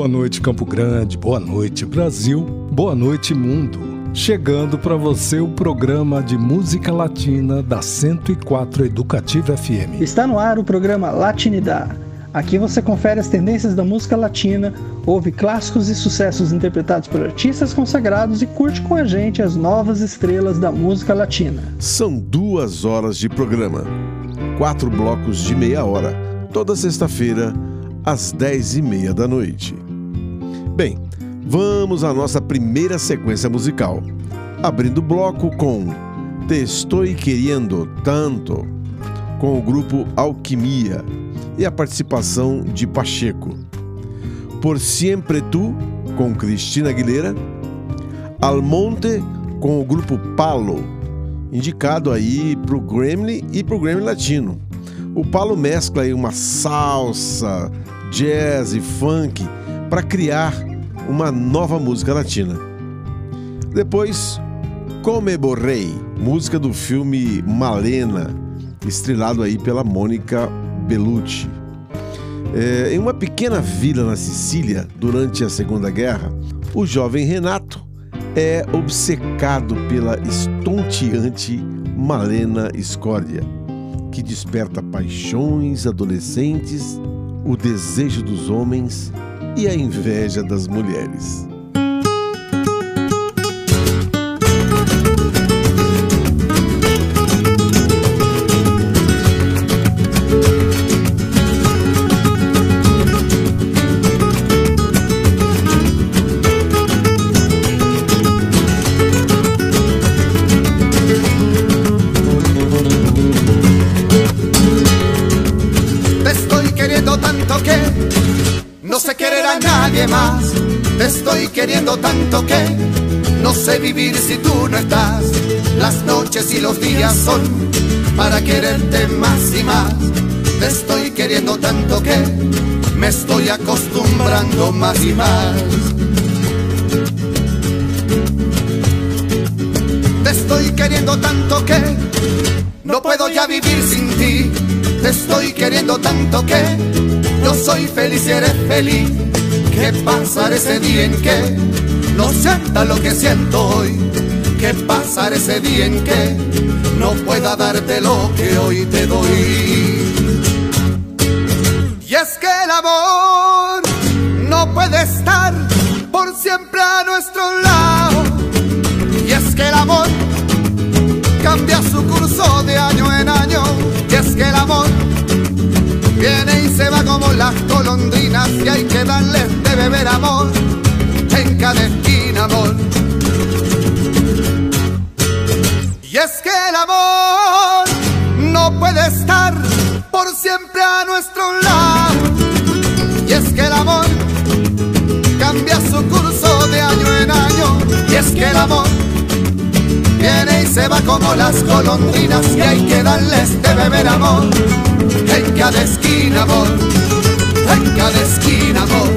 Boa noite, Campo Grande. Boa noite, Brasil. Boa noite, mundo. Chegando para você o programa de música latina da 104 Educativa FM. Está no ar o programa Latinidad. Aqui você confere as tendências da música latina, ouve clássicos e sucessos interpretados por artistas consagrados e curte com a gente as novas estrelas da música latina. São duas horas de programa, quatro blocos de meia hora, toda sexta-feira às dez e meia da noite. Bem, vamos à nossa primeira sequência musical, abrindo o bloco com Te Estou Querendo Tanto, com o grupo Alquimia e a participação de Pacheco. Por Siempre Tu, com Cristina Aguilera, Almonte, com o grupo Palo, indicado aí para o Grammy e para o Grammy Latino. O Palo mescla aí uma salsa, jazz e funk para criar uma nova música latina. Depois, Come Borrei, música do filme Malena, estrelado aí pela Mônica Bellucci. É, em uma pequena vila na Sicília, durante a Segunda Guerra, o jovem Renato é obcecado pela estonteante Malena Scórdia, que desperta paixões adolescentes, o desejo dos homens e a inveja das mulheres. Son para quererte más y más. Te estoy queriendo tanto que me estoy acostumbrando más y más. Te estoy queriendo tanto que no puedo ya vivir sin ti. Te estoy queriendo tanto que yo soy feliz y eres feliz ¿Qué pasará ese día en que no sienta lo que siento hoy? ¿Qué pasará ese día en que no pueda darte lo que hoy te doy? Y es que el amor no puede estar por siempre a nuestro lado. Y es que el amor cambia su curso de año en año. Y es que el amor Viene y se va como las colondrinas y hay que darles de beber amor que el amor viene y se va como las colondrinas y hay que darles de beber amor. En cada esquina amor, en cada esquina amor,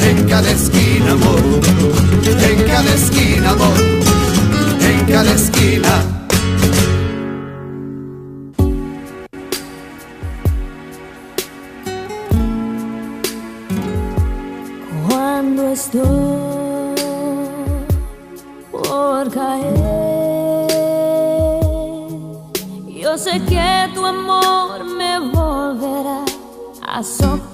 en cada esquina amor, en cada esquina amor, en cada esquina. Cuando So.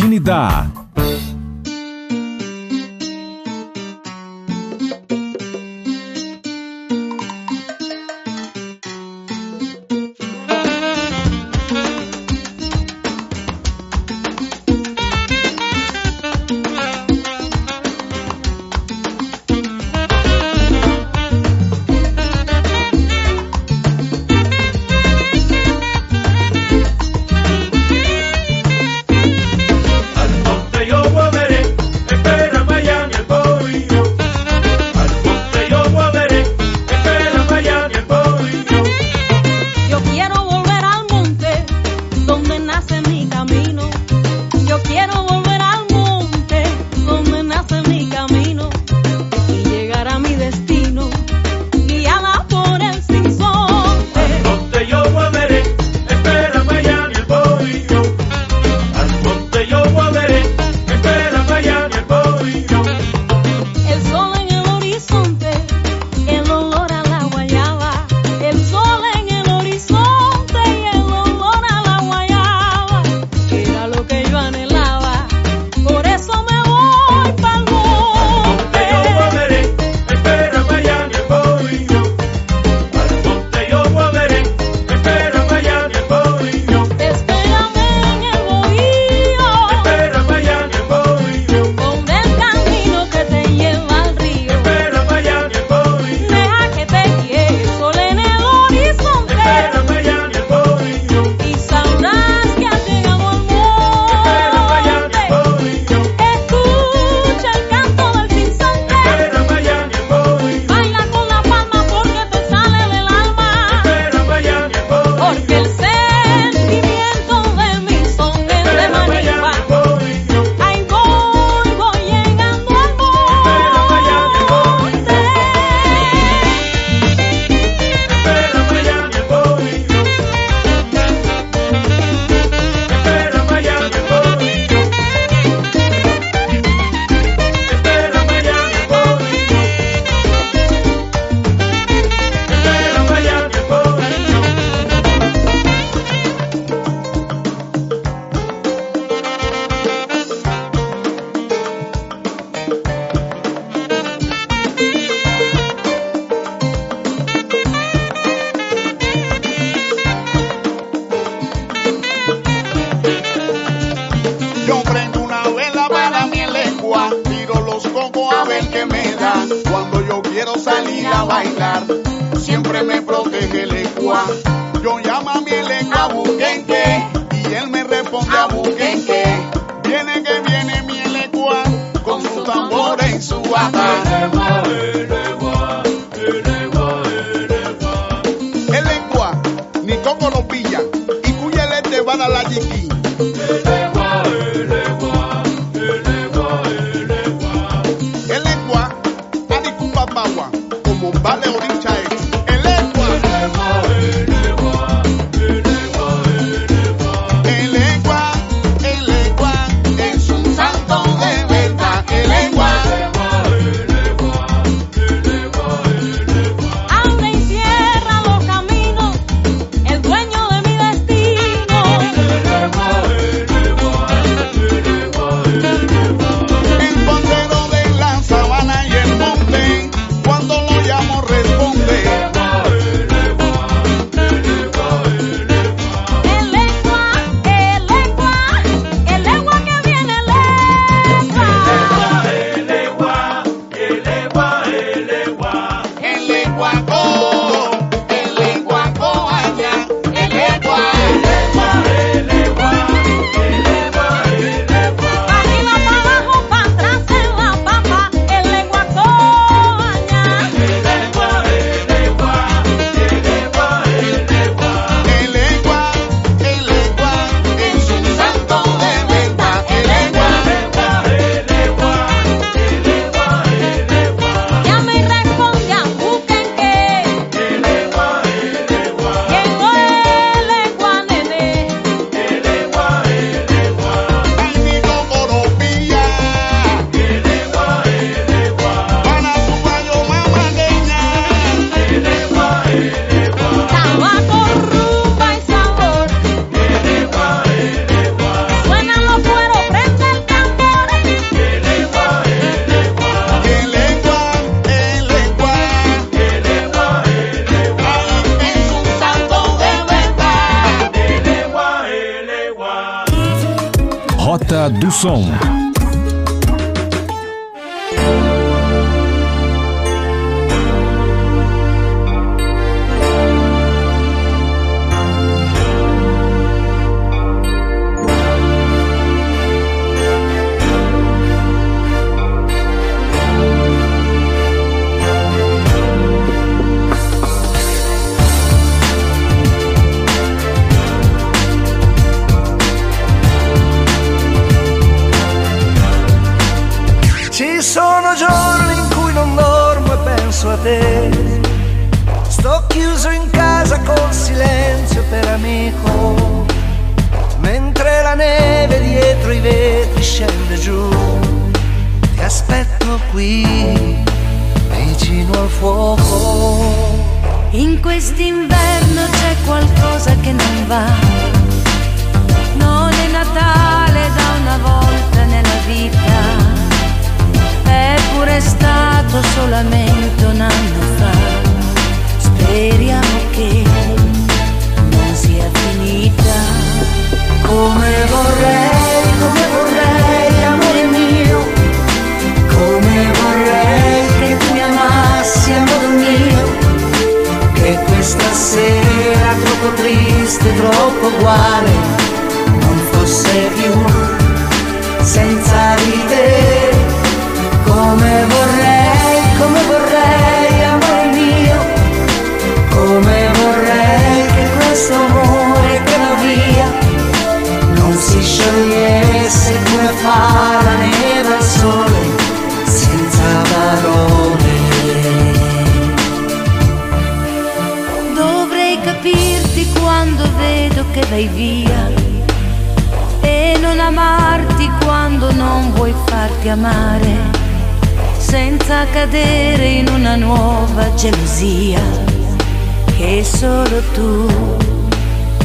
Martini dá. Que me da cuando yo quiero salir a bailar. Siempre me protege el ecua. Yo llamo a mi lengua buquenque y él me responde a buquenque. Viene que viene mi elecua con su tambor en su bata. El lengua, ni coco lo pilla In quest'inverno c'è qualcosa che non va. Non è Natale da una volta nella vita. È pure stato solamente un anno fa. Speriamo che non sia finita. Come vorrei, come vorrei, questa sera troppo triste, troppo uguale, non fosse più senza te. Come vorrei, farti amare, senza cadere in una nuova gelosia che solo tu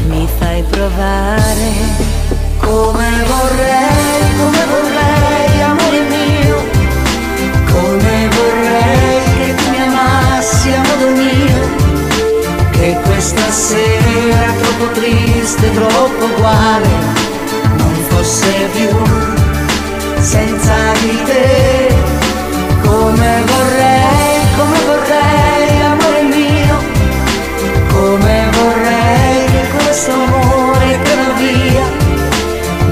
mi fai provare. Come vorrei, come vorrei, amore mio, come vorrei che tu mi amassi a modo mio, che questa sera troppo triste, troppo uguale, non fosse più senza di te. Come vorrei, come vorrei, amore mio, come vorrei che questo amore che va via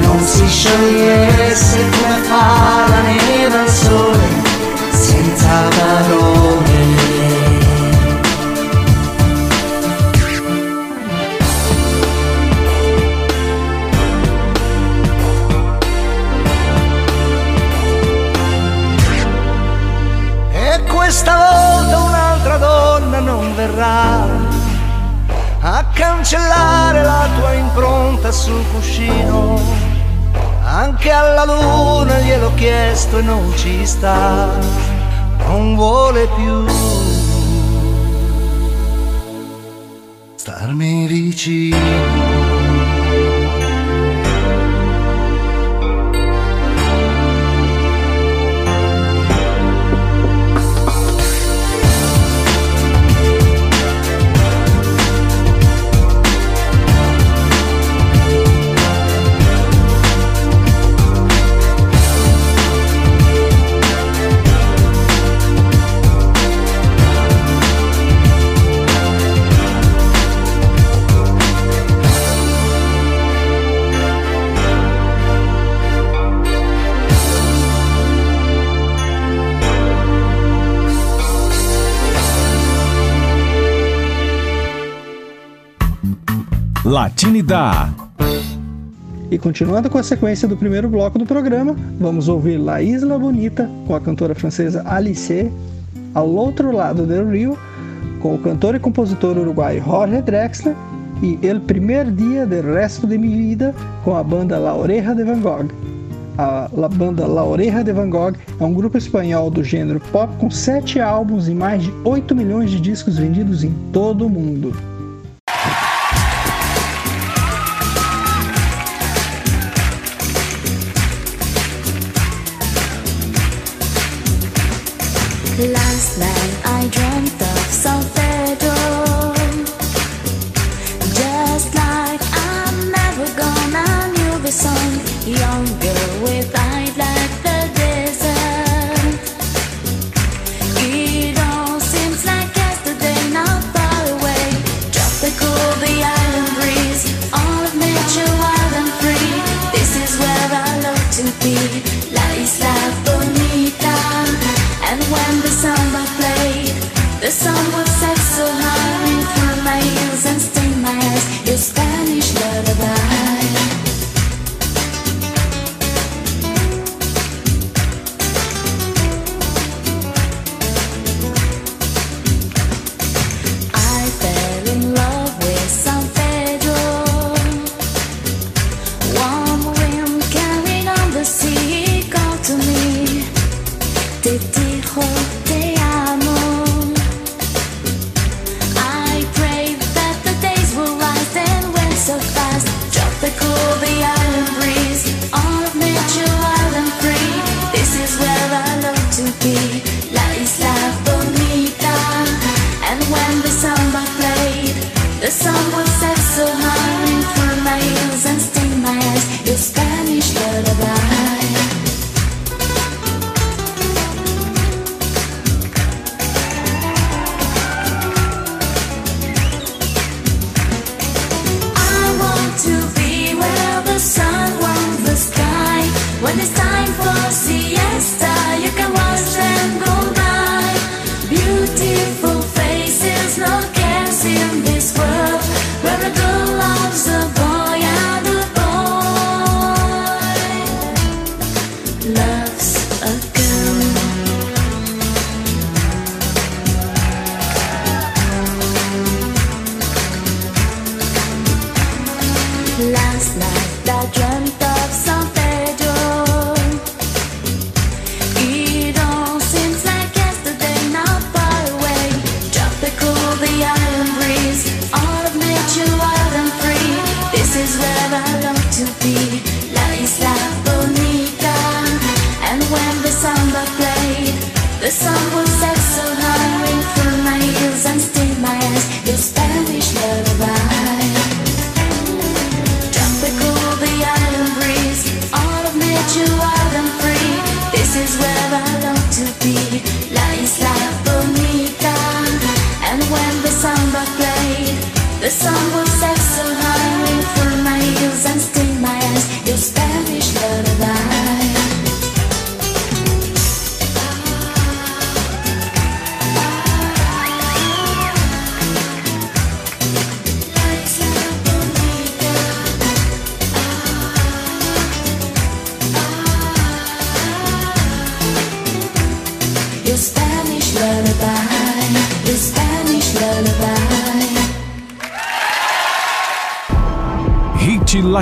non si sciogliesse come fa la neve. Verrà a cancellare la tua impronta sul cuscino. Anche alla luna gliel'ho chiesto e non ci sta, non vuole più starmi vicino. Latinidad. E continuando com a sequência do primeiro bloco do programa, vamos ouvir La Isla Bonita com a cantora francesa Alice, ao outro lado do rio, com o cantor e compositor uruguaio Jorge Drexler e El Primer Dia del Resto de Mi Vida com a banda La Oreja de Van Gogh. A la banda La Oreja de Van Gogh é um grupo espanhol do gênero pop com sete álbuns e mais de 8 milhões de discos vendidos em todo o mundo. Last night I dreamt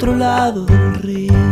Otro lado del río.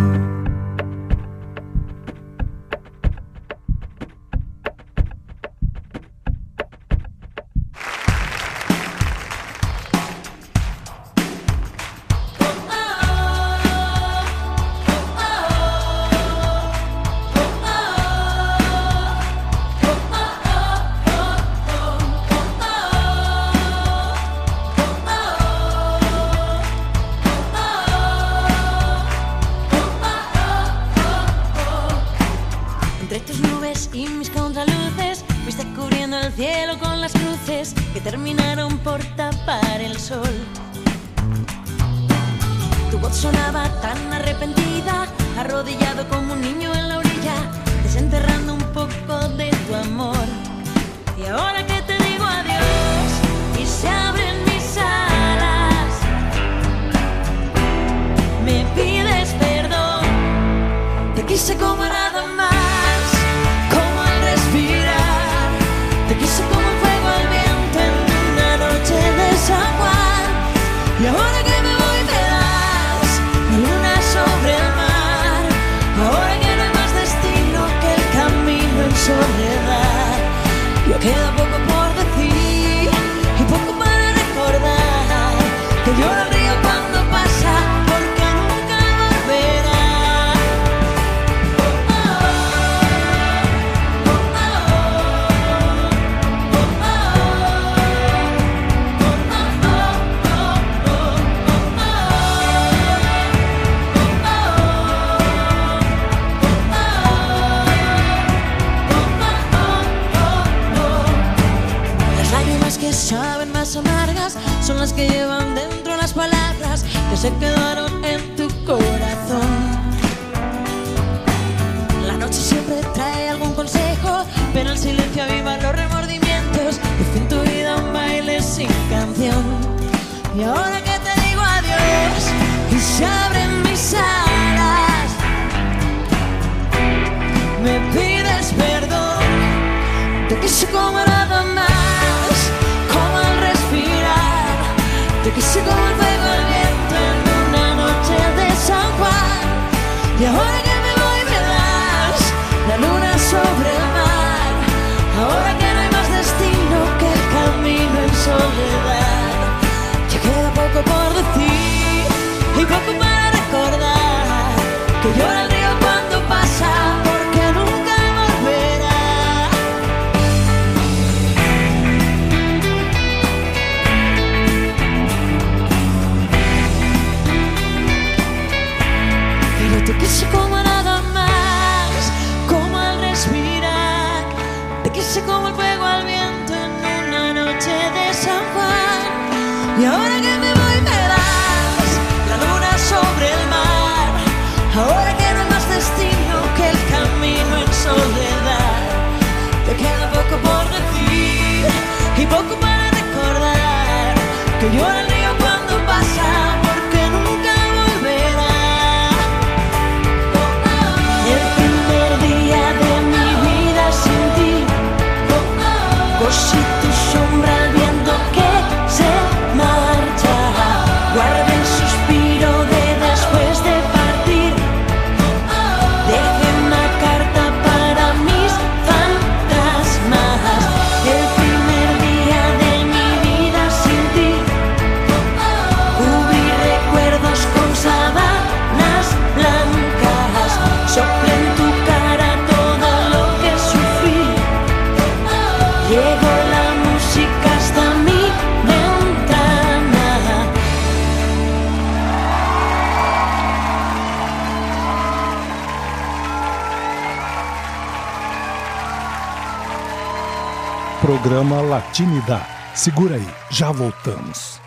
Programa Latinidade. Segura aí, já voltamos.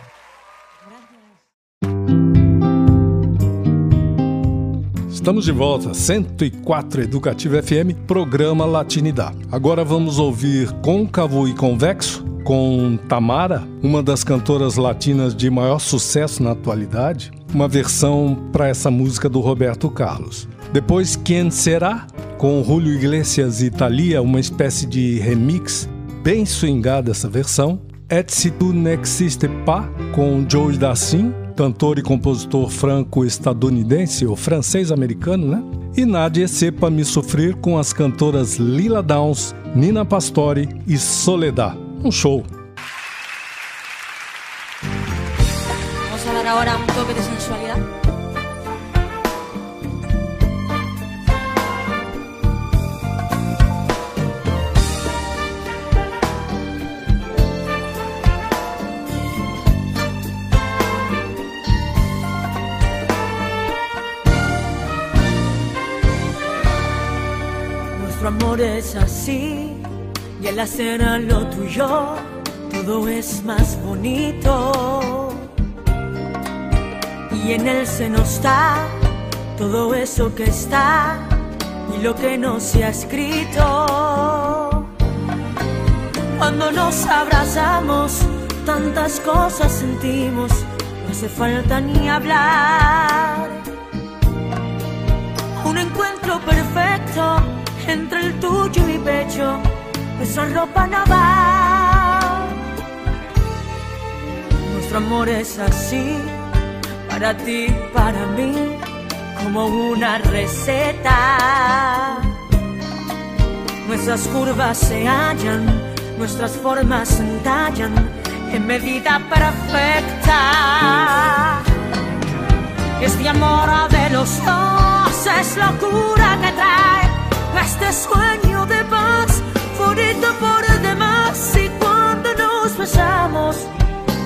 Estamos de volta, 104 Educativa FM, programa Latinidade. Agora vamos ouvir Côncavo e Convexo com Tamara, uma das cantoras latinas de maior sucesso na atualidade, uma versão para essa música do Roberto Carlos. Depois Quem Será, com Julio Iglesias e Thalia, uma espécie de remix bem swingada essa versão. Et si tu n'existe pas, com Joey Dassin, cantor e compositor franco-estadunidense ou francês-americano, né? E Nadia Sepa Me Sofrer com as cantoras Lila Downs, Nina Pastore e Soledad. Um show! Vamos a dar ahora un toque de sensualidad es así y en la lo tuyo todo es más bonito. Y en él se nos está todo eso que está y lo que no se ha escrito. Cuando nos abrazamos, tantas cosas sentimos, no hace falta ni hablar. Un encuentro perfecto entre el tuyo y mi pecho, nuestra ropa no va. Nuestro amor es así, para ti, para mí, como una receta. Nuestras curvas se hallan, nuestras formas se entallan en medida perfecta. Este amor de los dos es locura que trae este sueño de paz, bonito por demás. Y cuando nos besamos,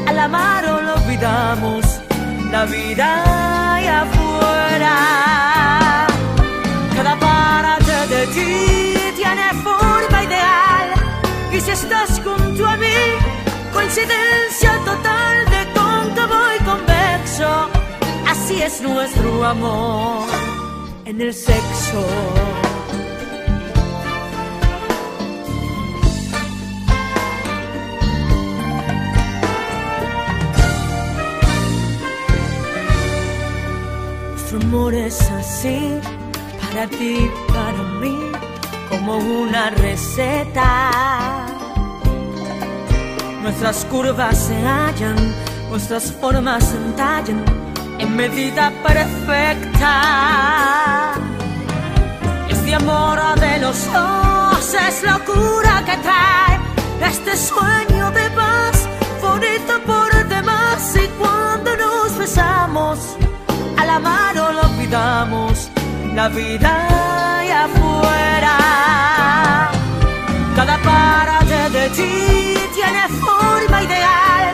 al amar o lo olvidamos, la vida afuera. Cada parte de ti tiene forma ideal. Y si estás junto a mí, coincidencia total de tonto así es nuestro amor en el sexo. Amor es así, para ti, para mí, como una receta. Nuestras curvas se hallan, nuestras formas se entallan en medida perfecta. Este amor de los dos es locura que trae este sueño de paz, bonito por demás. Y cuando nos besamos, a la mano lo pidamos, la vida y afuera. Cada parte de ti tiene forma ideal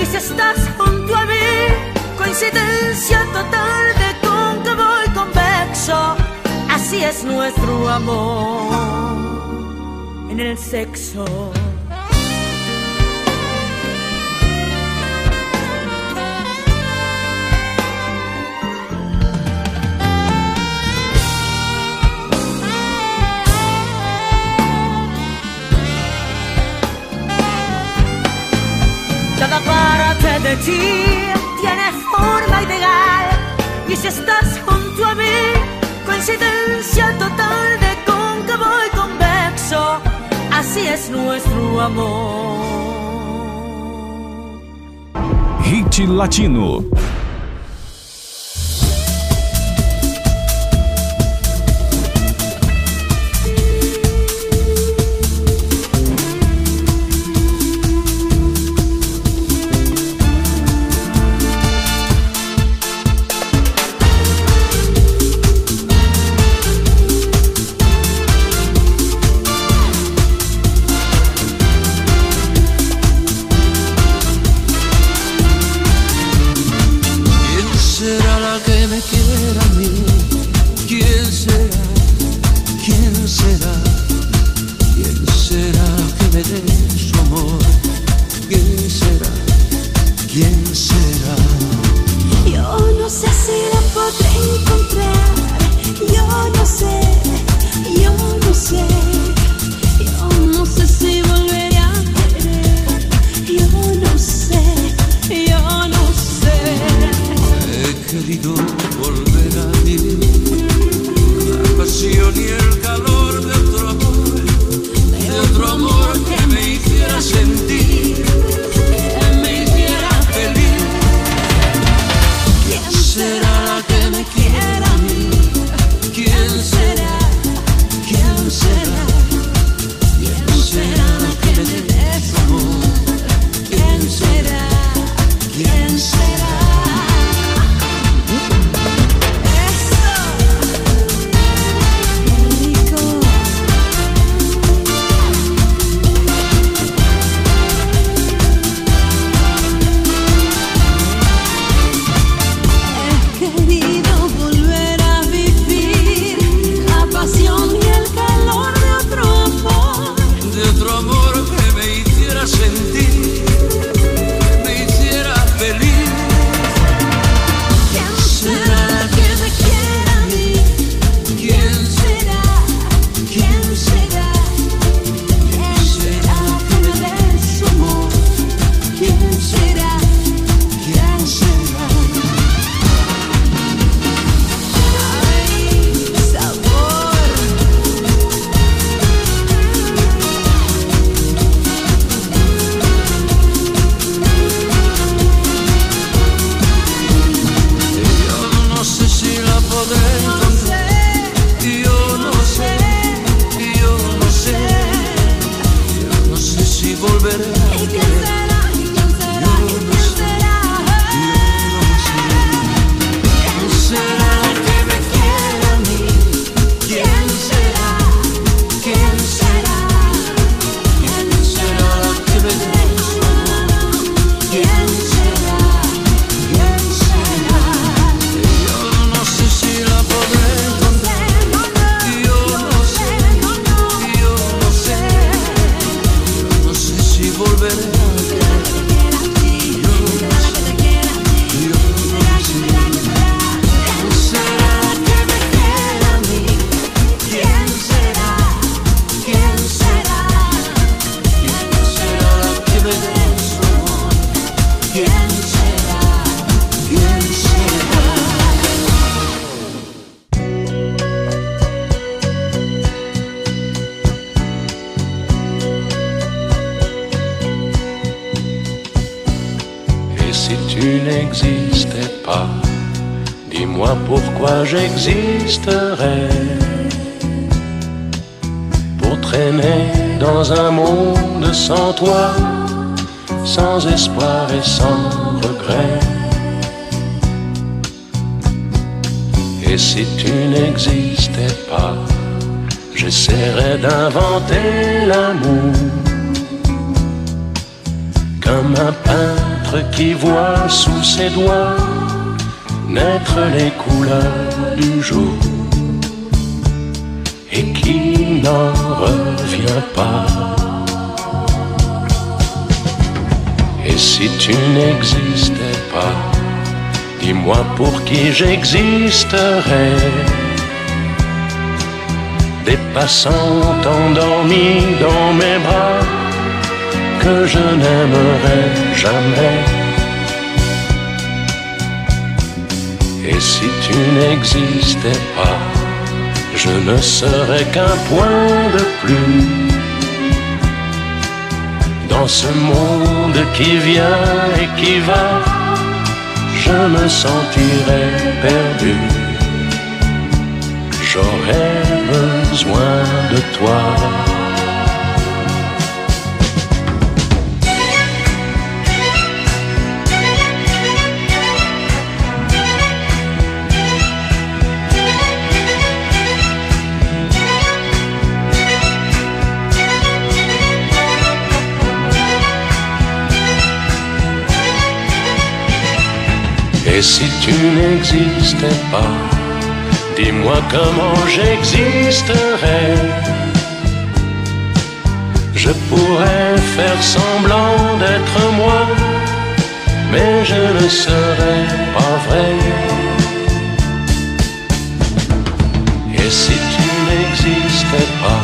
y si estás junto a mí, coincidencia total de cóncavo y convexo, así es nuestro amor en el sexo. Cada parte de ti tiene forma ideal y si estás junto a mí, coincidencia total de cóncavo y convexo, así es nuestro amor. Hit Latino. Passants endormis dans mes bras que je n'aimerais jamais. Et si tu n'existais pas, je ne serais qu'un point de plus dans ce monde qui vient et qui va. Je me sentirais perdu. Besoin de toi. Et si tu n'existais pas, dis-moi comment j'existerais. Je pourrais faire semblant d'être moi, mais je ne serais pas vrai. Et si tu n'existais pas,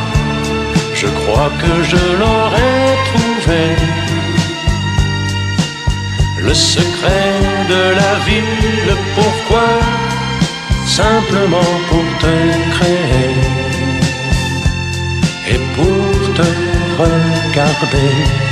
je crois que je l'aurais trouvé. Le secret de la vie, le pourquoi, simplement pour te créer et pour te regarder.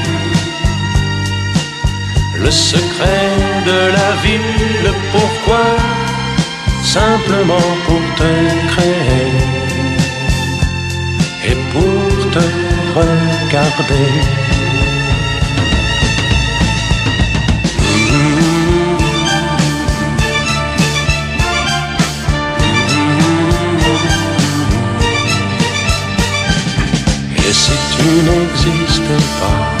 le secret de la vie, le pourquoi, simplement pour te créer et pour te regarder? Et si tu n'existais pas,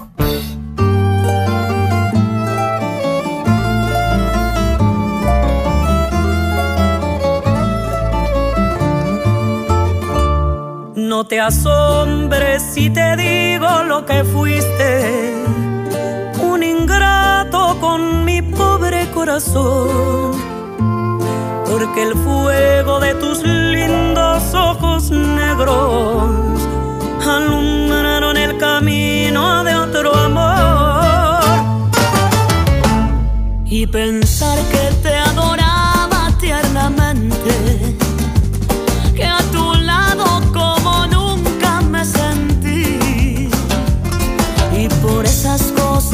Te asombres si te digo lo que fuiste, un ingrato con mi pobre corazón, porque el fuego de tus lindos ojos negros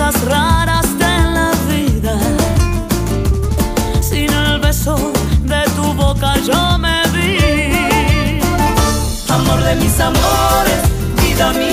cosas raras de la vida sin beso, de tu boca yo me vi. Amor de mis amores, vida mía,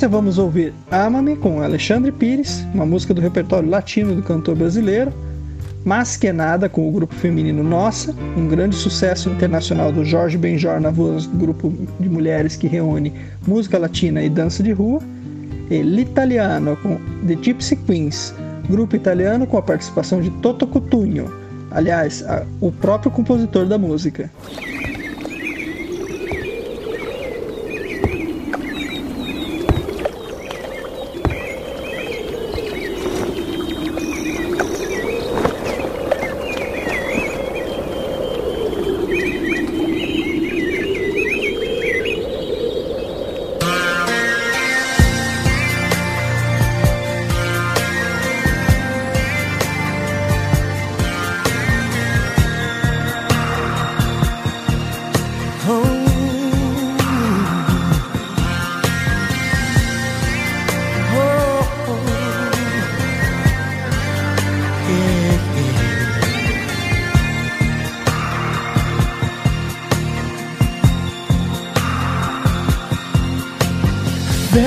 sequência vamos ouvir Ama-me com Alexandre Pires, uma música do repertório latino do cantor brasileiro. Mas que nada com o grupo feminino Nossa, um grande sucesso internacional do Jorge Benjor na voz do grupo de mulheres que reúne música latina e dança de rua. E L'Italiano com The Gypsy Queens, grupo italiano com a participação de Toto Cutugno, aliás, a- o próprio compositor da música.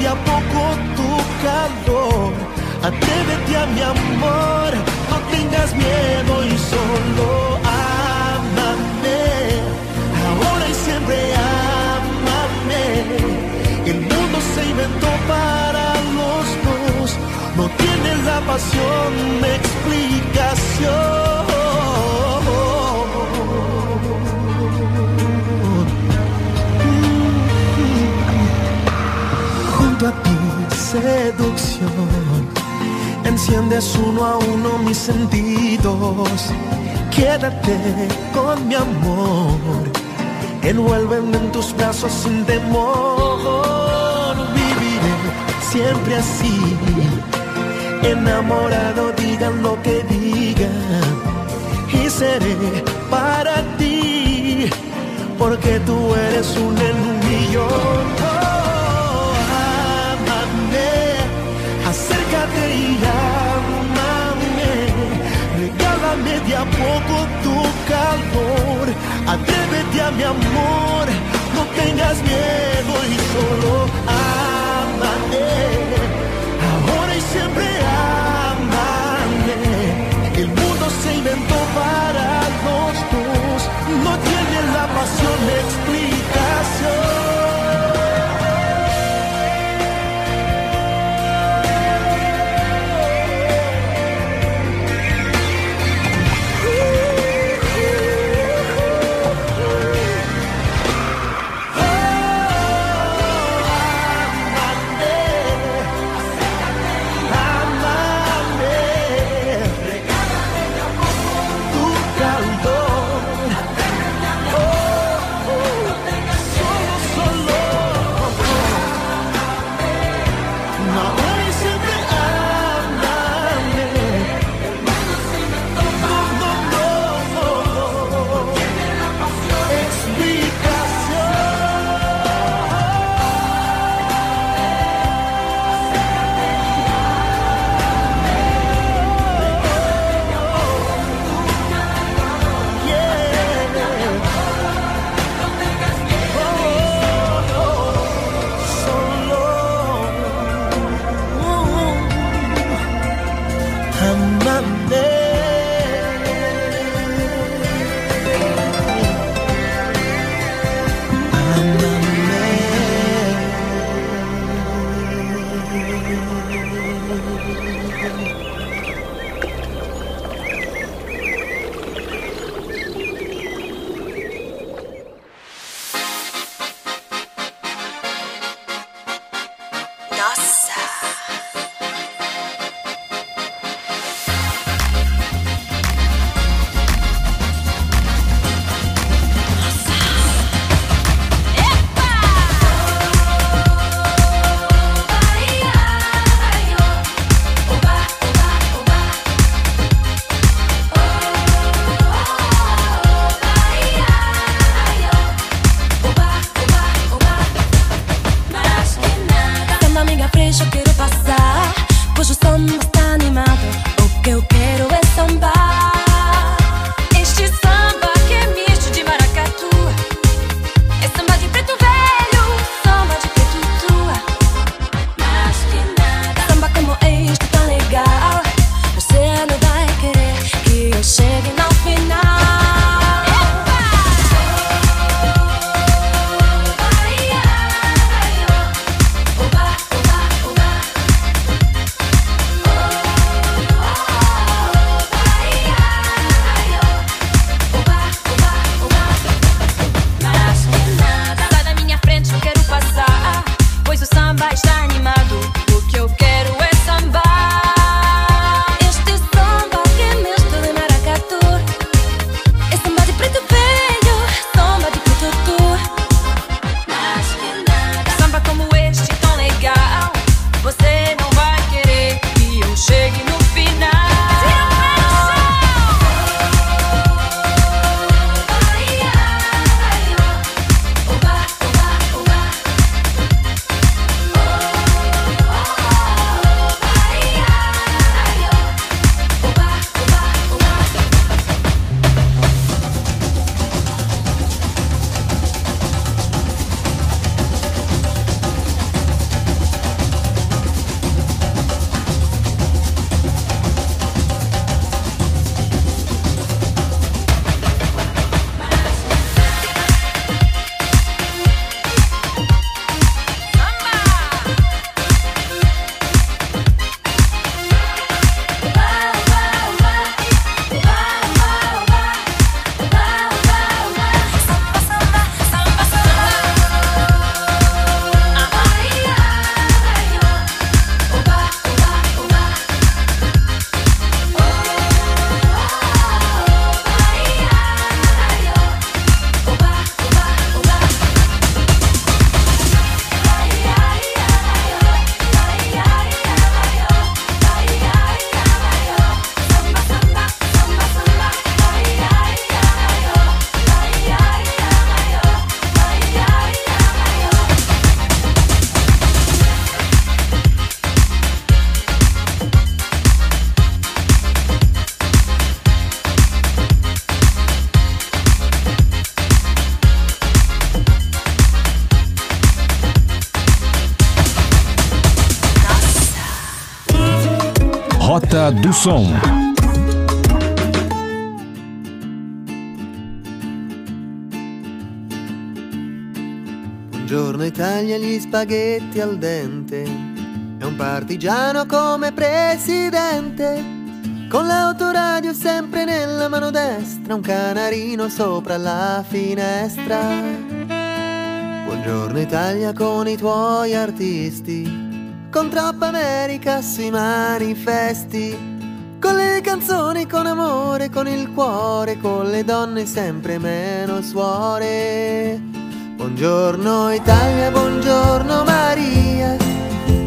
de a poco tu calor. Atrévete a mi amor, no tengas miedo y solo amame. Ahora y siempre amame. El mundo se inventó para los dos. No tienes la pasión de explicación. A ti, seducción, enciendes uno a uno mis sentidos. Quédate con mi amor, envuélveme en tus brazos sin temor. Viviré siempre así, enamorado, digan lo que digan, y seré para ti, porque tú eres un en un millón. Y ámame, regálame de a poco tu calor, atrévete a mi amor, no tengas miedo y solo ámame, ahora y siempre ámame, el mundo se inventó para los dos, no tiene la pasión explicación. Som. Buongiorno Italia, gli spaghetti al dente. È un partigiano come presidente. Con l'autoradio sempre nella mano destra, un canarino sopra la finestra. Buongiorno Italia con i tuoi artisti. Con troppa America sui manifesti. Con le canzoni, con amore, con il cuore, con le donne sempre meno suore. Buongiorno Italia, buongiorno Maria,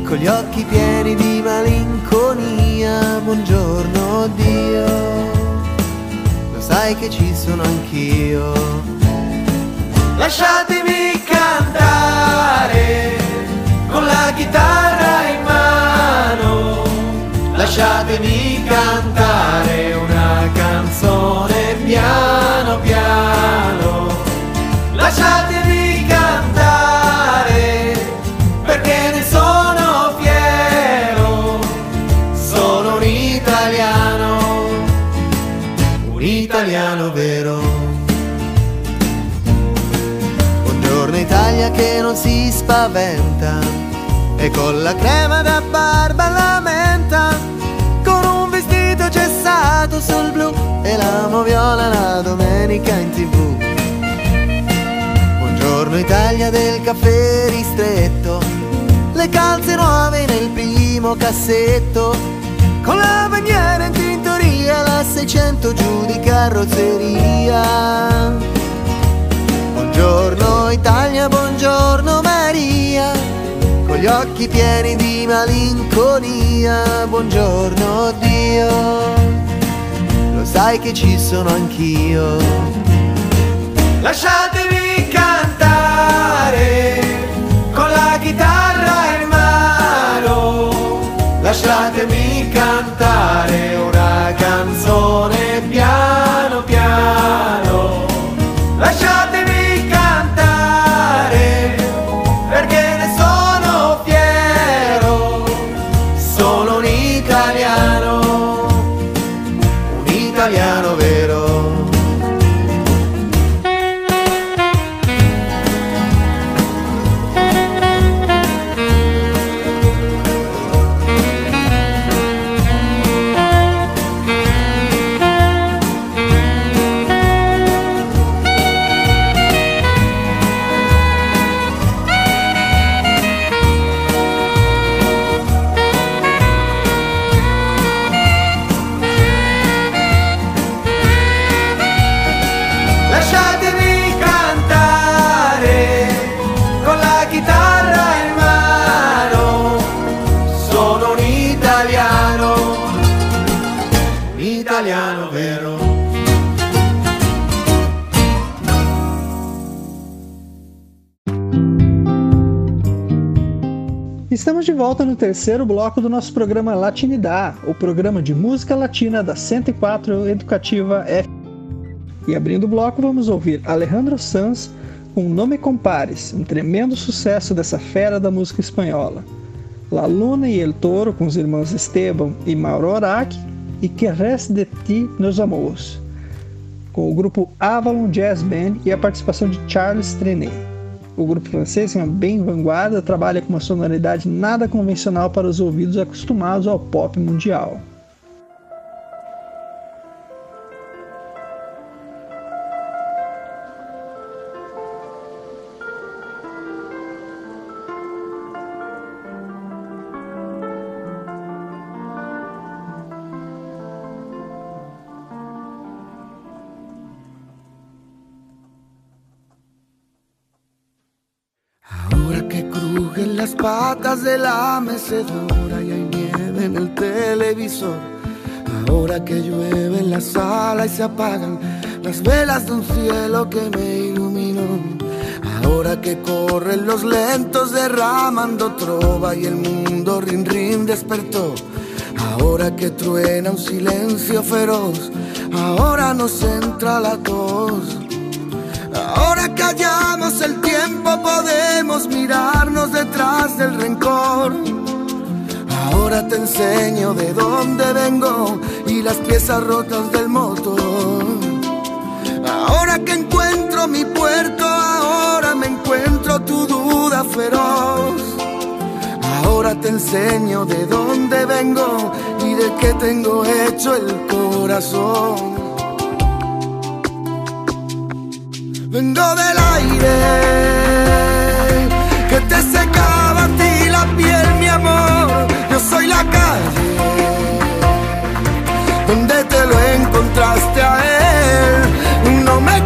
con gli occhi pieni di malinconia, buongiorno Dio, lo sai che ci sono anch'io. Lasciatemi cantare con la chitarra lasciatemi cantare una canzone piano piano. Lasciatemi cantare perché ne sono fiero, sono un italiano, un italiano vero. Buongiorno Italia che non si spaventa e con la crema da barba lamenta, gessato sul blu e l'amo viola la domenica in tv. Buongiorno Italia del caffè ristretto, le calze nuove nel primo cassetto, con la bandiera in tintoria, la 600 giù di carrozzeria. Buongiorno Italia, buongiorno Maria, con gli occhi pieni di malinconia, buongiorno Dio, sai che ci sono anch'io. Lasciatemi cantare con la chitarra in mano. Lasciatemi cantare terceiro bloco do nosso programa Latinidad, o programa de música latina da 104 Educativa F. E abrindo o bloco, vamos ouvir Alejandro Sanz com No Me Compares, um tremendo sucesso dessa fera da música espanhola. La Luna e El Toro com os irmãos Esteban e Mauro Orac e Que Reste de Ti Nos Amores, com o grupo Avalon Jazz Band e a participação de Charles Trenet. O grupo francês é bem vanguarda, trabalha com uma sonoridade nada convencional para os ouvidos acostumados ao pop mundial. Patas de la mecedora y hay nieve en el televisor. Ahora que llueve en la sala y se apagan las velas de un cielo que me iluminó. Ahora que corren los lentos derramando trova y el mundo rin rin despertó. Ahora que truena un silencio feroz, ahora nos entra la tos. Ahora que hallamos el tiempo podemos mirarnos detrás del rencor. Ahora te enseño de dónde vengo y las piezas rotas del motor. Ahora que encuentro mi puerto, ahora me encuentro tu duda feroz. Ahora te enseño de dónde vengo y de qué tengo hecho el corazón. Vengo del aire que te secaba a ti la piel, mi amor. Yo soy la calle donde te lo encontraste a él. No me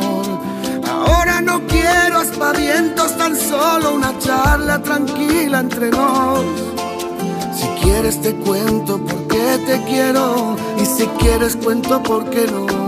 Ahora no quiero aspavientos, tan solo una charla tranquila entre nos. Si quieres te cuento por qué te quiero y si quieres cuento por qué no.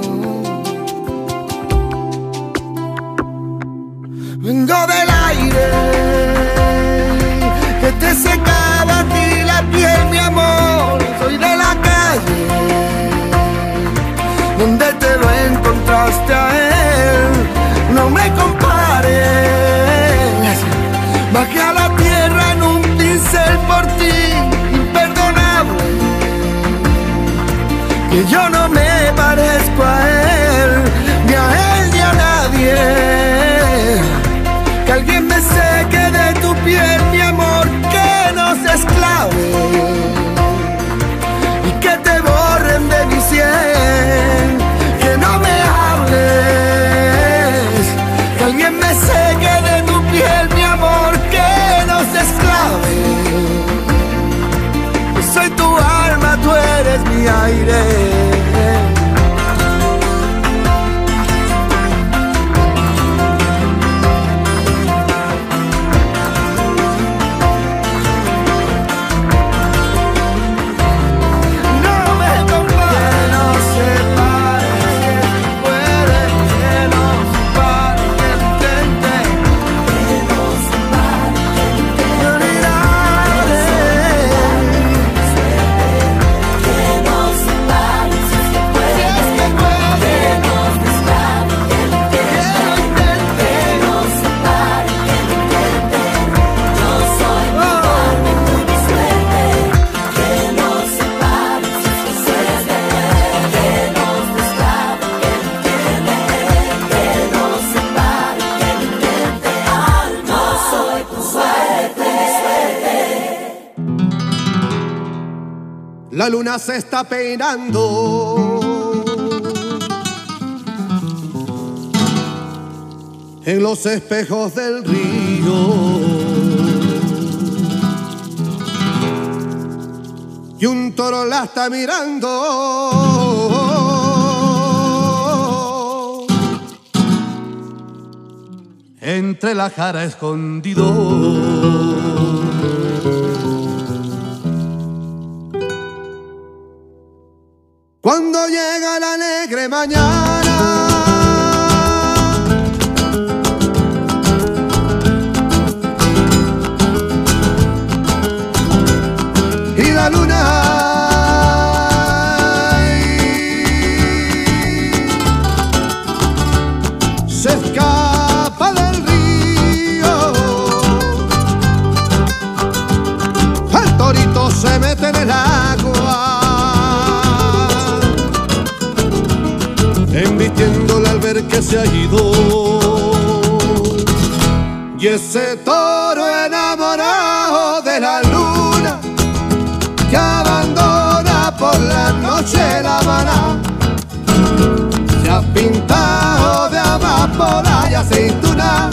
Está peinando. En los espejos del río. Y un toro la está mirando. Entre la jara escondido. Mañana. se ha ido. Y ese toro enamorado de la luna que abandona por la noche la maná se ha pintado de amapola y aceituna.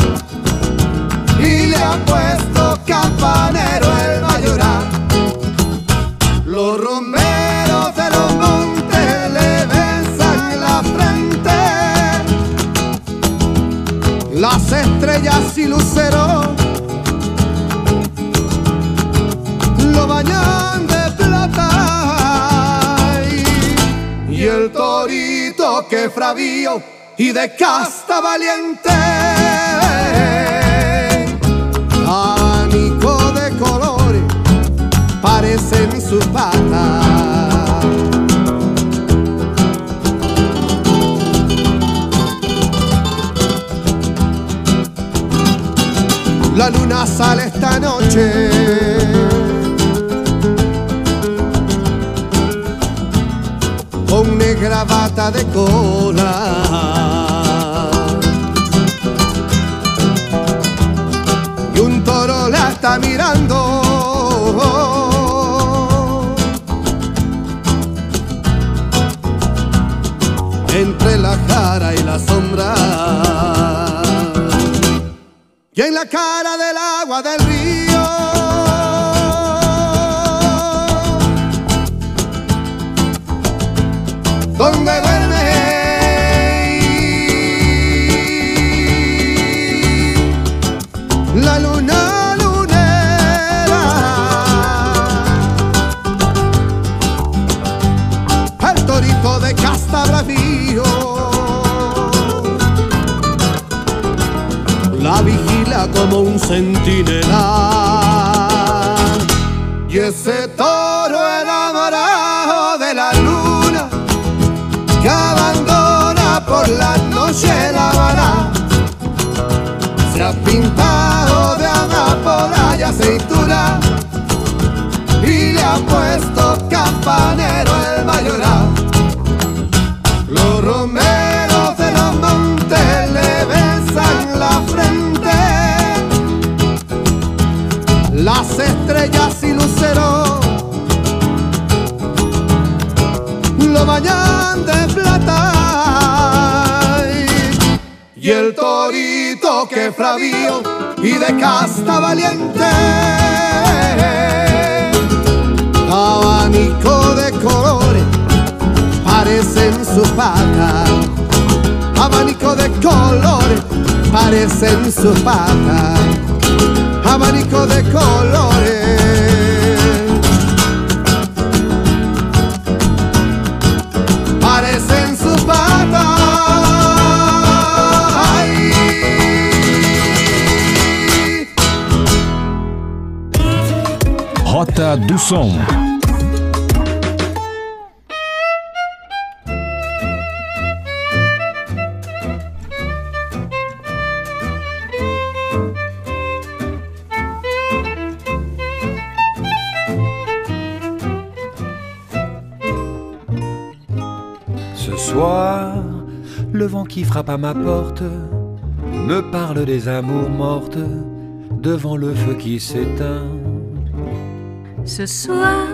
Que fravío y de casta valiente abanico de colores parecen sus patas La luna sale esta noche. Con negra bata de cola. Y un toro la está mirando. Entre la cara y la sombra. Y en la cara del agua del río. Como un centinela. Y ese toro enamorado de la luna que abandona por la noche la vara se ha pintado de amapola y aceituna y le ha puesto lo bañan de plata. Y el torito que fravío y de casta valiente. Abanico de colores parecen sus patas. Abanico de colores parecen sus patas. Abanico de colores. Ce soir, le vent qui frappe à ma porte me parle des amours mortes devant le feu qui s'éteint. Ce soir,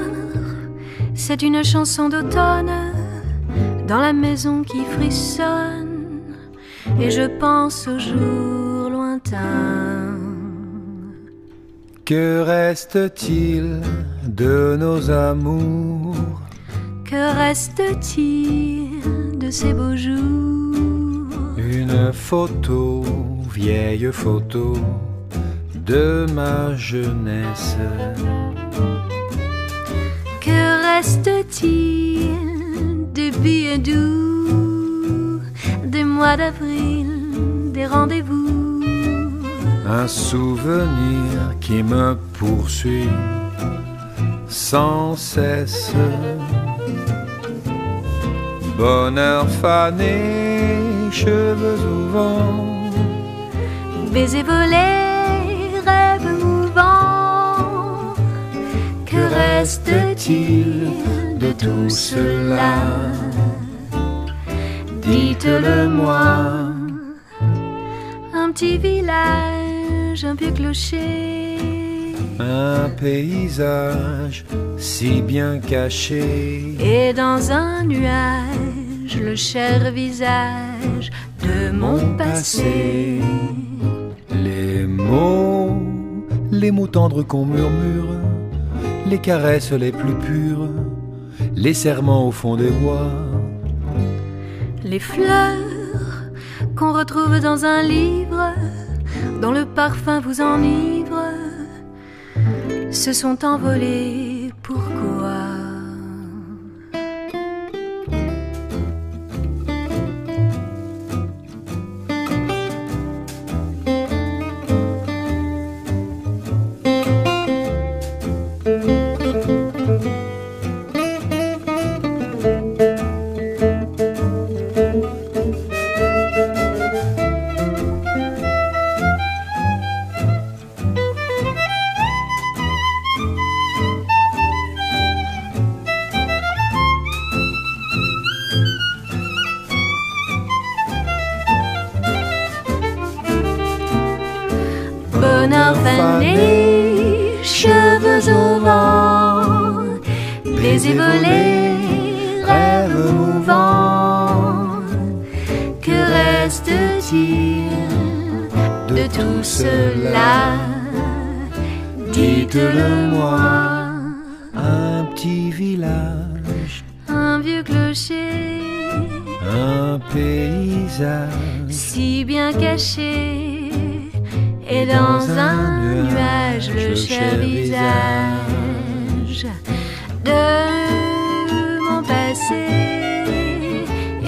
c'est une chanson d'automne dans la maison qui frissonne et je pense aux jours lointains. Que reste-t-il de nos amours? Que reste-t-il de ces beaux jours? Une photo, vieille photo de ma jeunesse. Que reste-t-il des billets doux, des mois d'avril, des rendez-vous? Un souvenir qui me poursuit sans cesse. Bonheur fané, cheveux au vent, Baisers volés, que reste-t-il de tout cela? Dites-le moi. Un petit village, un vieux clocher. Un paysage si bien caché. Et dans un nuage, le cher visage de mon passé. Les mots, les mots tendres qu'on murmure, les caresses les plus pures, les serments au fond des bois, Les fleurs qu'on retrouve dans un livre, dont le parfum vous enivre, se sont envolées. Bonheur si bien caché, et dans un nuage le cher visage de mon passé.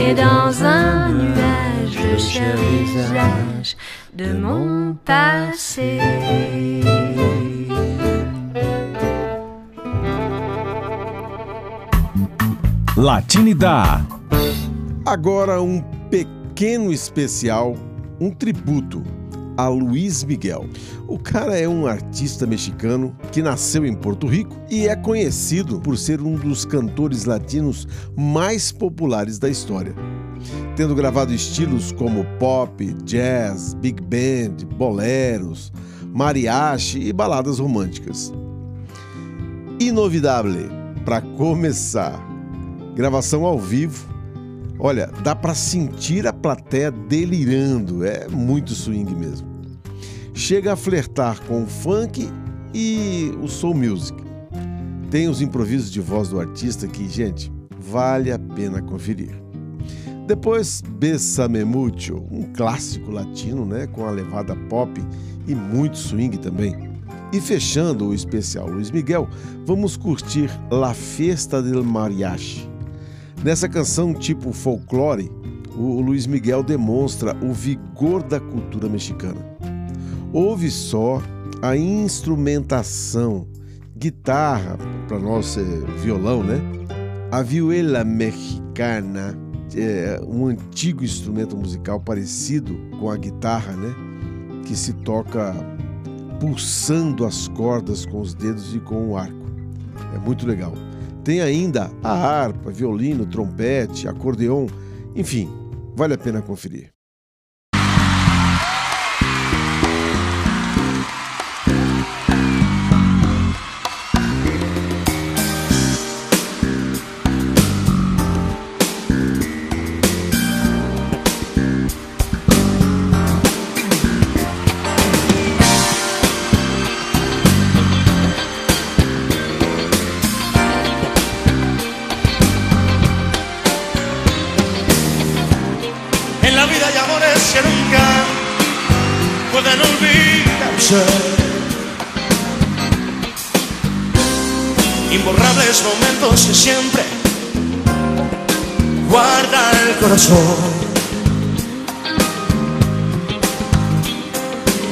Et dans un nuage le cher visage de mon passé. Latinidade. Agora um pequeno especial, um tributo a Luiz Miguel. O cara é um artista mexicano que nasceu em Porto Rico e é conhecido por ser um dos cantores latinos mais populares da história. Tendo gravado estilos como pop, jazz, big band, boleros, mariachi e baladas românticas. Inovidable, para começar. Gravação ao vivo. Olha, dá para sentir a plateia delirando, é muito swing mesmo. Chega a flertar com o funk e o soul music. Tem os improvisos de voz do artista que, gente, vale a pena conferir. Depois, Bessame Mucho, um clássico latino, né, com a levada pop e muito swing também. E fechando o especial Luiz Miguel, vamos curtir La Festa del Mariachi. Nessa canção tipo folclore, o Luiz Miguel demonstra o vigor da cultura mexicana. Ouve só a instrumentação, guitarra, para nós é violão, né? A vihuela mexicana, é um antigo instrumento musical parecido com a guitarra, né? Que se toca pulsando as cordas com os dedos e com o arco. É muito legal. Tem ainda a harpa, violino, trompete, acordeon, enfim, vale a pena conferir. Imborrables momentos que siempre guarda el corazón.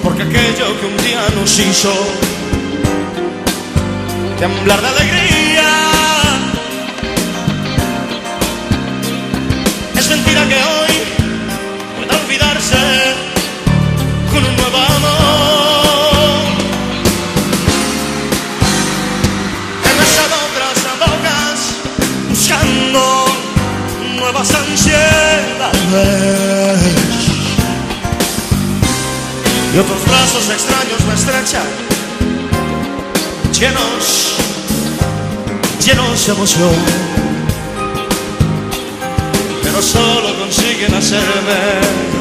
Porque aquello que un día nos hizo temblar de alegría es mentira que hoy pueda olvidarse Y otros brazos extraños me estrechan, llenos, llenos de emoción. Pero solo consiguen hacerme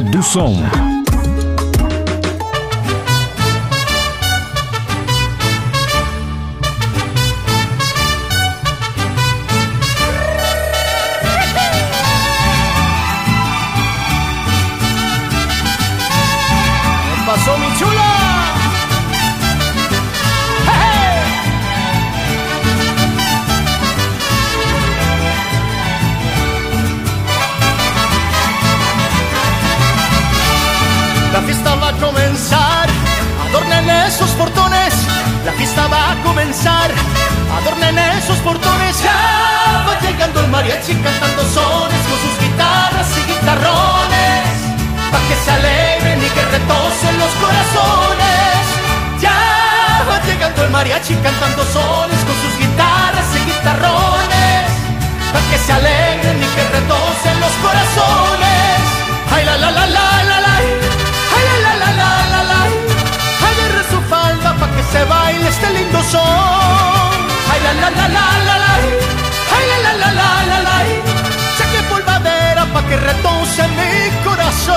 Do Som. Esos portones. Ya va llegando el mariachi cantando sones con sus guitarras y guitarrones. Pa' que se alegren y que retocen los corazones. Ya va llegando el mariachi cantando sones con sus guitarras y guitarrones. Pa' que se alegren y que retocen los corazones. Ay la la la la la la. Ay la la la la la la. Agarre su falda pa' que se baile este lindo son. La la la la la. Ay la la la la la la. Saque polvadera pa' que retoce mi corazón.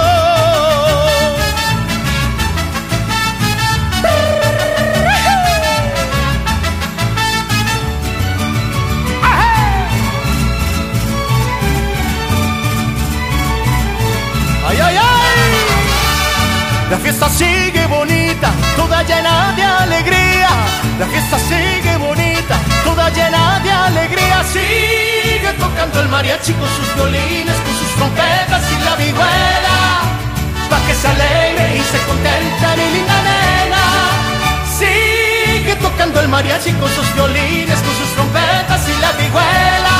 ¡Ay, ay, ay! La fiesta sigue bonita, toda llena de alegría. La fiesta sigue llena de alegría. Sigue tocando el mariachi con sus violines, con sus trompetas y la vihuela. Pa' que se alegre y se contente mi linda nena. Sigue tocando el mariachi con sus violines, con sus trompetas y la vihuela.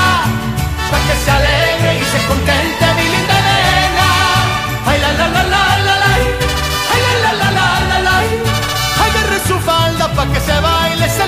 Pa' que se alegre y se contente mi linda nena. Ay la la la la la la. Ay la la la la la la. Agarre su falda pa' que se baile ese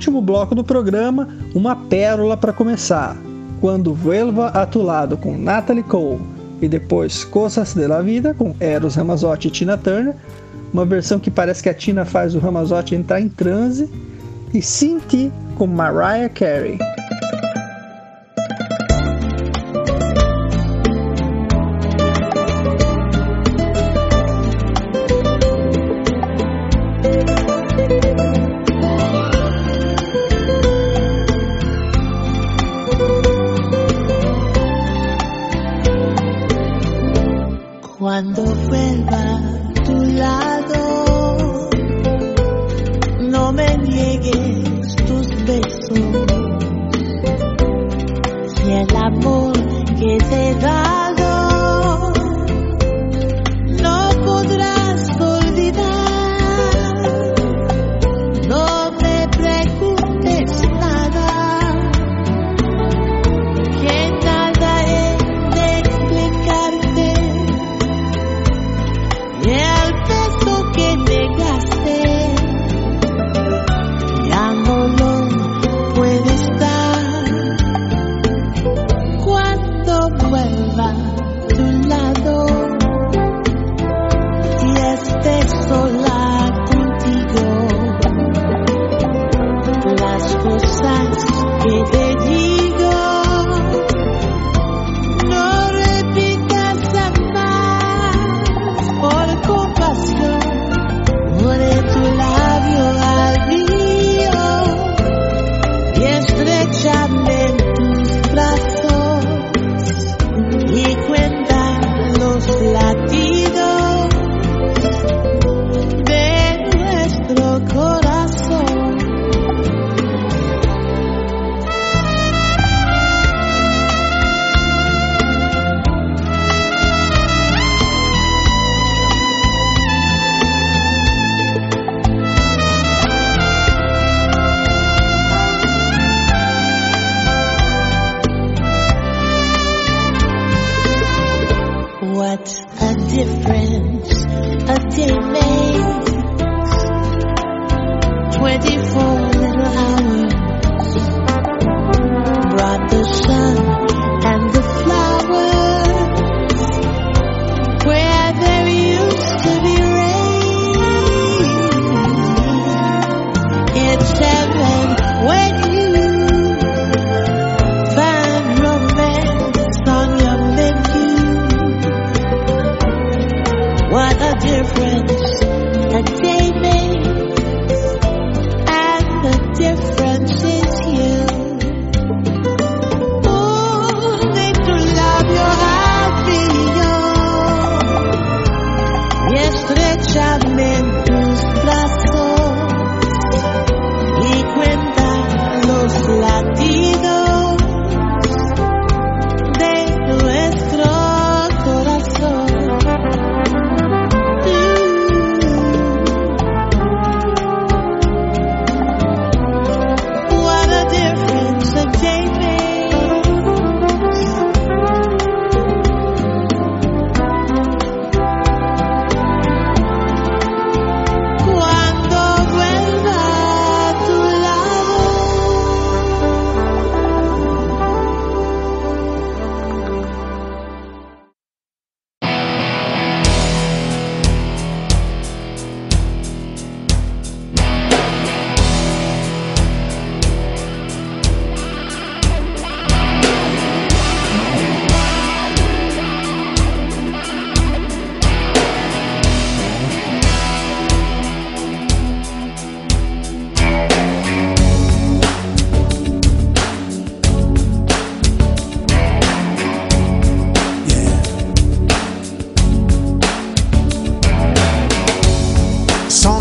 último bloco do programa, uma pérola para começar. Quando Vuelva a tu lado com Natalie Cole e depois Cosas de la Vida com Eros Ramazzotti e Tina Turner, uma versão que parece que a Tina faz o Ramazzotti entrar em transe, e Sinti com Mariah Carey.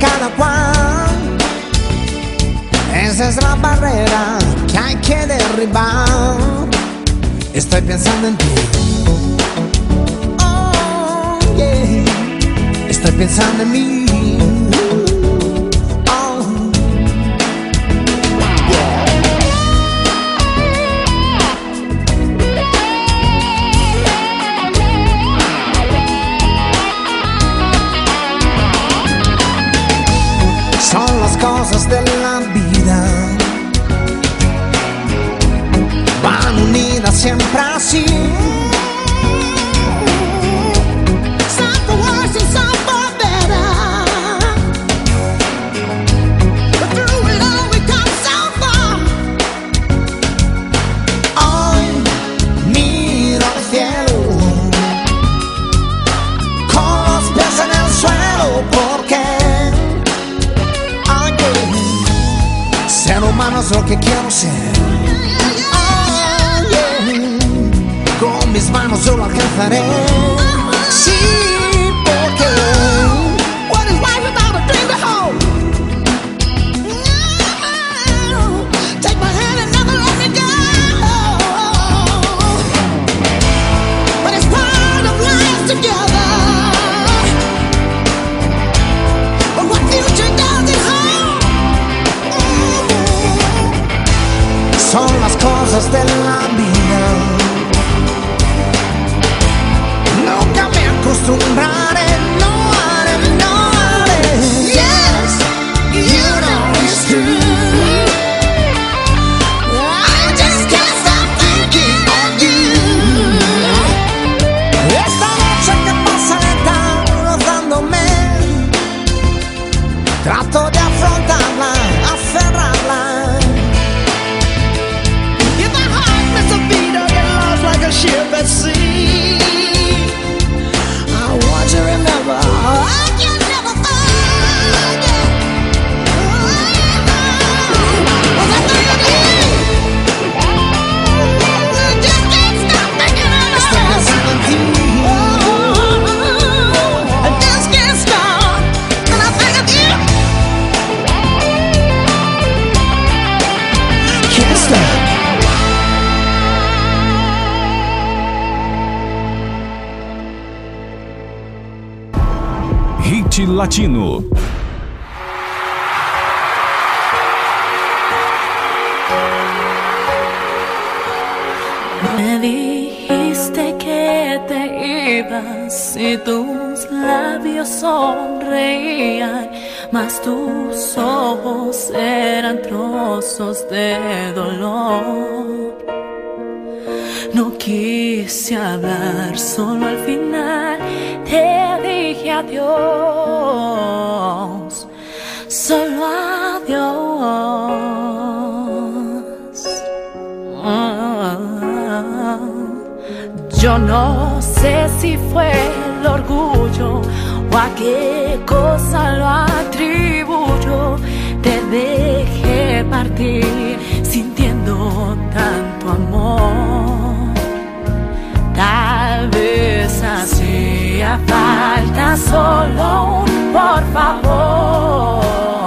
cada cual. Esa es la barrera que hay que derribar. Estoy pensando en ti. Oh, yeah. Estoy pensando en mí. Trato de Me dijiste que te ibas y tus labios sonreían, mas tus ojos eran trozos de dolor. No quise hablar, solo al final dije adiós, solo adiós. Yo no sé si fue el orgullo o a qué cosa lo atribuyo. Te dejé partir sintiendo tanto amor. Tal vez hacía falta solo por favor.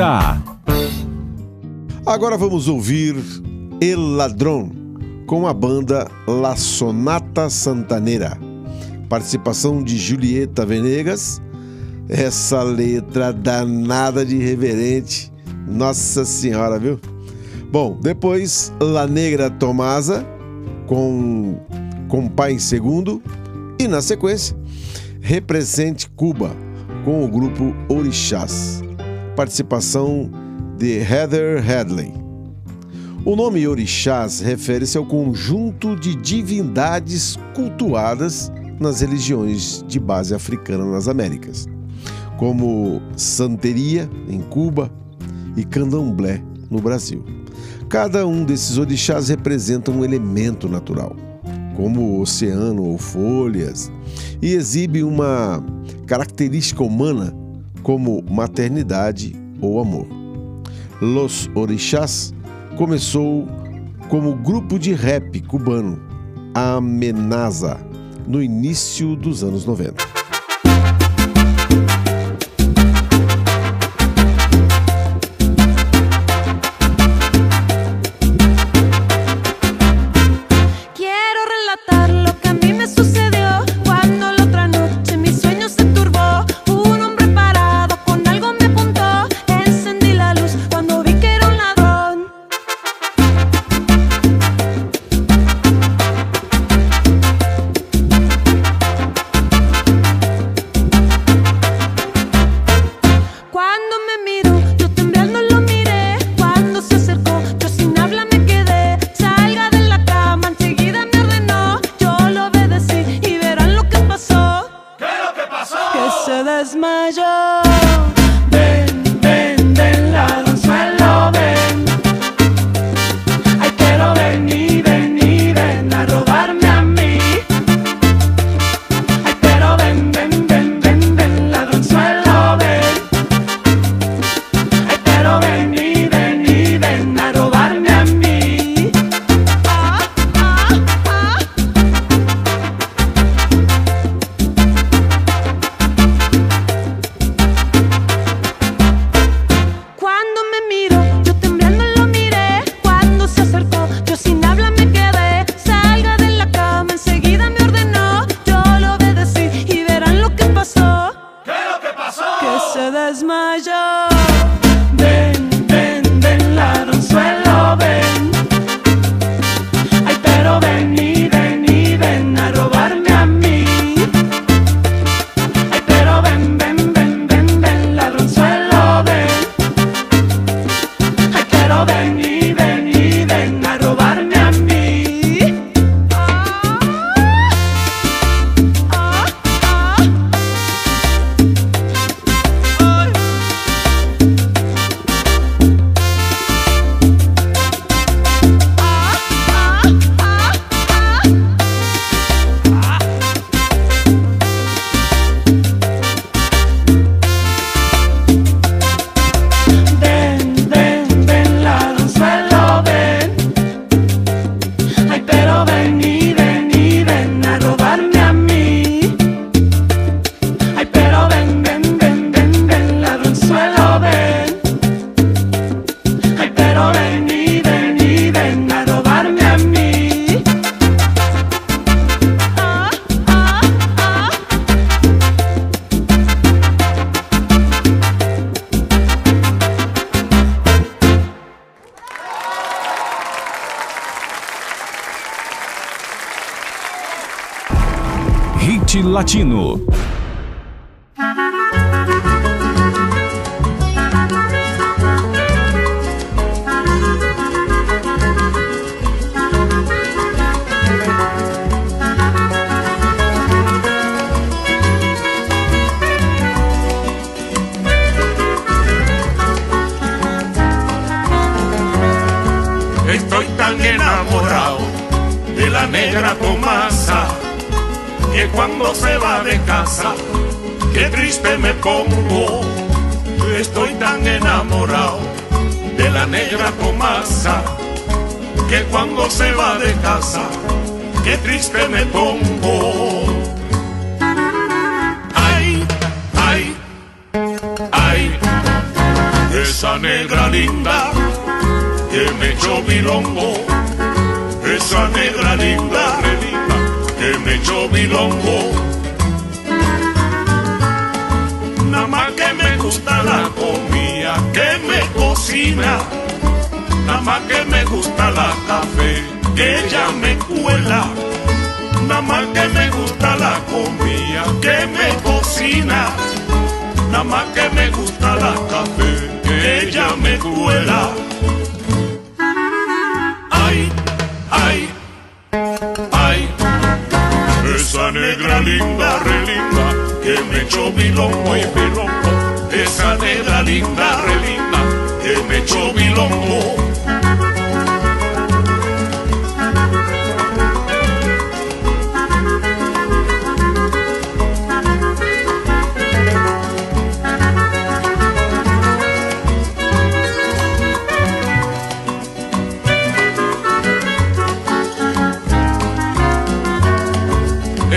Vida. Agora vamos ouvir El Ladrão com a banda La Sonata Santanera. Participação de Julieta Venegas. Essa letra danada de reverente. Nossa Senhora, viu? Bom, depois La Negra Tomasa com com Pai em Segundo e na sequência Represente Cuba com o grupo Orixás participação de Heather Hadley. O nome Orixás refere-se ao conjunto de divindades cultuadas nas religiões de base africana nas Américas, como Santeria, em Cuba, e Candomblé, no Brasil. Cada um desses orixás representa um elemento natural, como oceano ou folhas, e exibe uma característica humana como maternidade ou amor. Los Orixás começou como grupo de rap cubano, Amenaza, no início dos anos 90.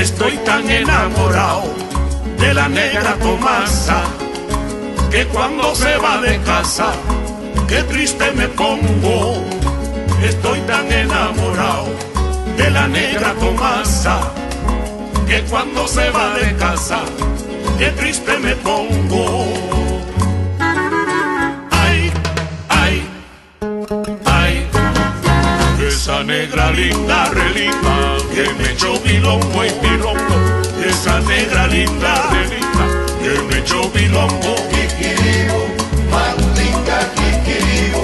Estoy tan enamorado de la negra Tomasa que cuando se va de casa, qué triste me pongo. Estoy tan enamorado de la negra Tomasa que cuando se va de casa, qué triste me pongo. Esa negra linda, re linda, que me echó bilongo y bilongo. Esa negra linda, re linda, que me echó bilongo. Kikiribu, mandinga, kikiribu,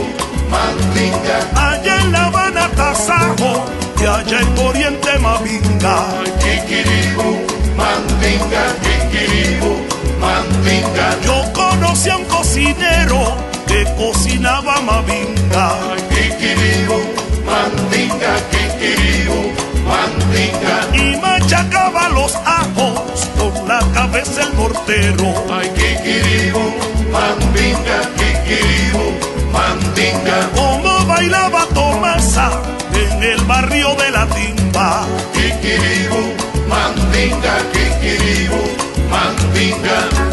mandinga. Allá en La Habana, Tasajo, y allá en Oriente, Mavinga. Kikiribu, mandinga, kikiribu, mandinga. Yo conocí a un cocinero que cocinaba Mavinga. Kikiribu, mandinga, kikiribu, mandinga. Y machacaba los ajos con la cabeza el mortero. Ay, kikiribu, mandinga, kikiribu, mandinga. Como bailaba Tomasa en el barrio de la timba. Kikiribu, mandinga, kikiribu, mandinga.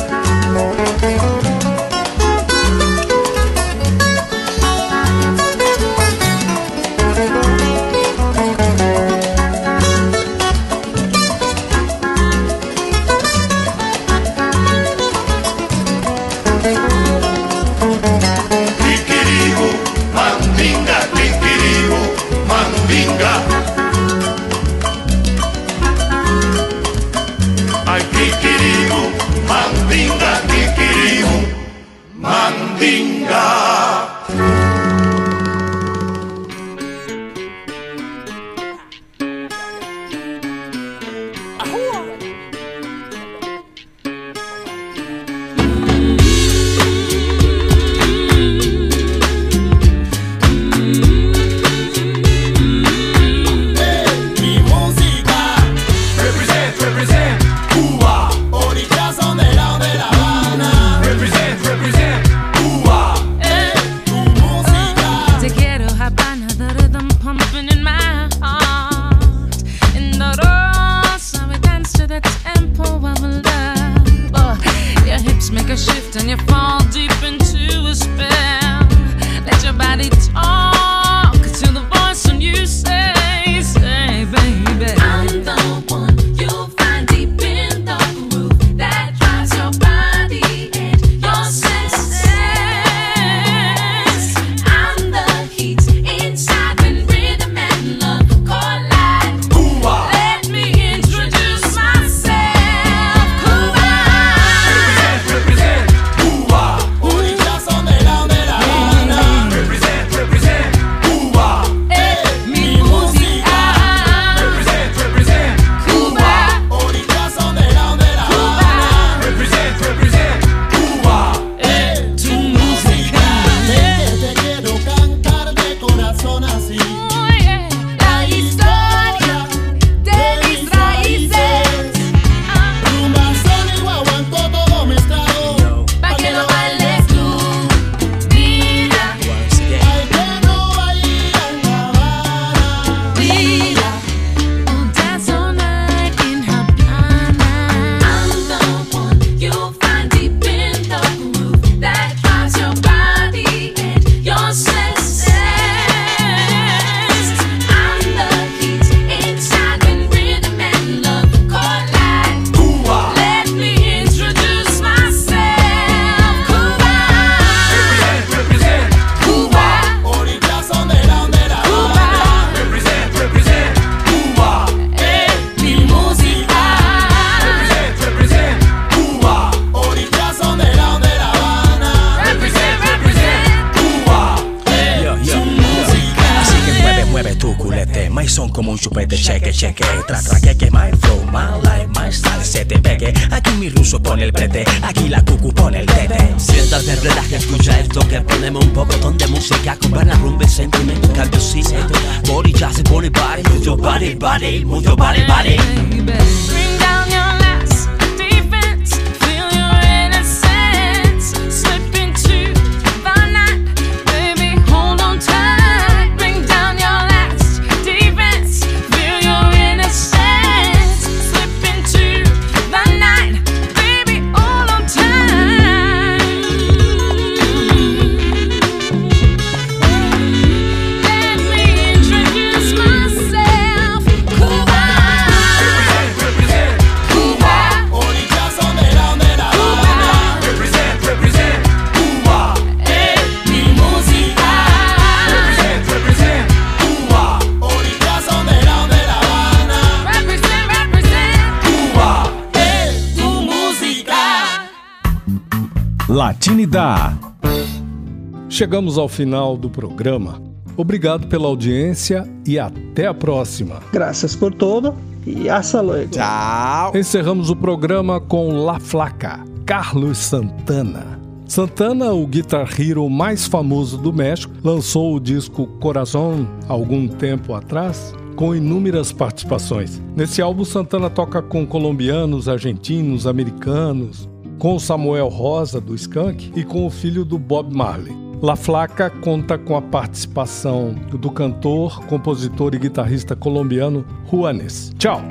Chegamos ao final do programa. Obrigado pela audiência e até a próxima. Graças por todo e hasta luego. Tchau. Encerramos o programa com La Flaca, Carlos Santana. Santana, o guitar hero mais famoso do México, lançou o disco Corazón algum tempo atrás, com inúmeras participações. Nesse álbum, Santana toca com colombianos, argentinos, americanos, com Samuel Rosa, do Skank, e com o filho do Bob Marley. La Flaca conta com a participação do cantor, compositor e guitarrista colombiano Juanes. Tchau!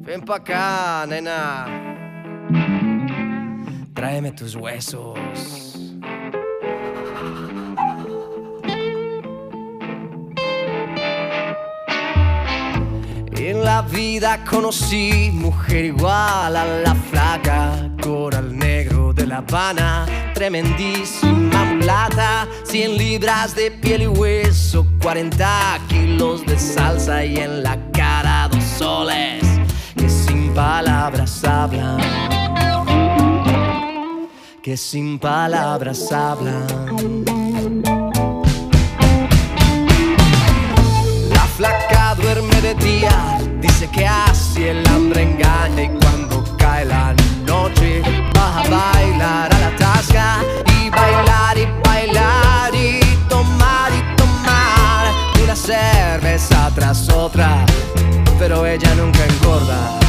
Ven pa' acá, nena. Tráeme tus huesos. En la vida conocí mujer igual a la flaca, coral negro La Habana, tremendísima mulata, 100 libras de piel y hueso, 40 kilos de salsa y en la cara dos soles que sin palabras hablan, que sin palabras hablan. La flaca duerme de día, dice que así el hambre engaña y cae la noche va a bailar a la tasca y bailar y bailar y tomar y tomar una cerveza tras otra, pero ella nunca engorda.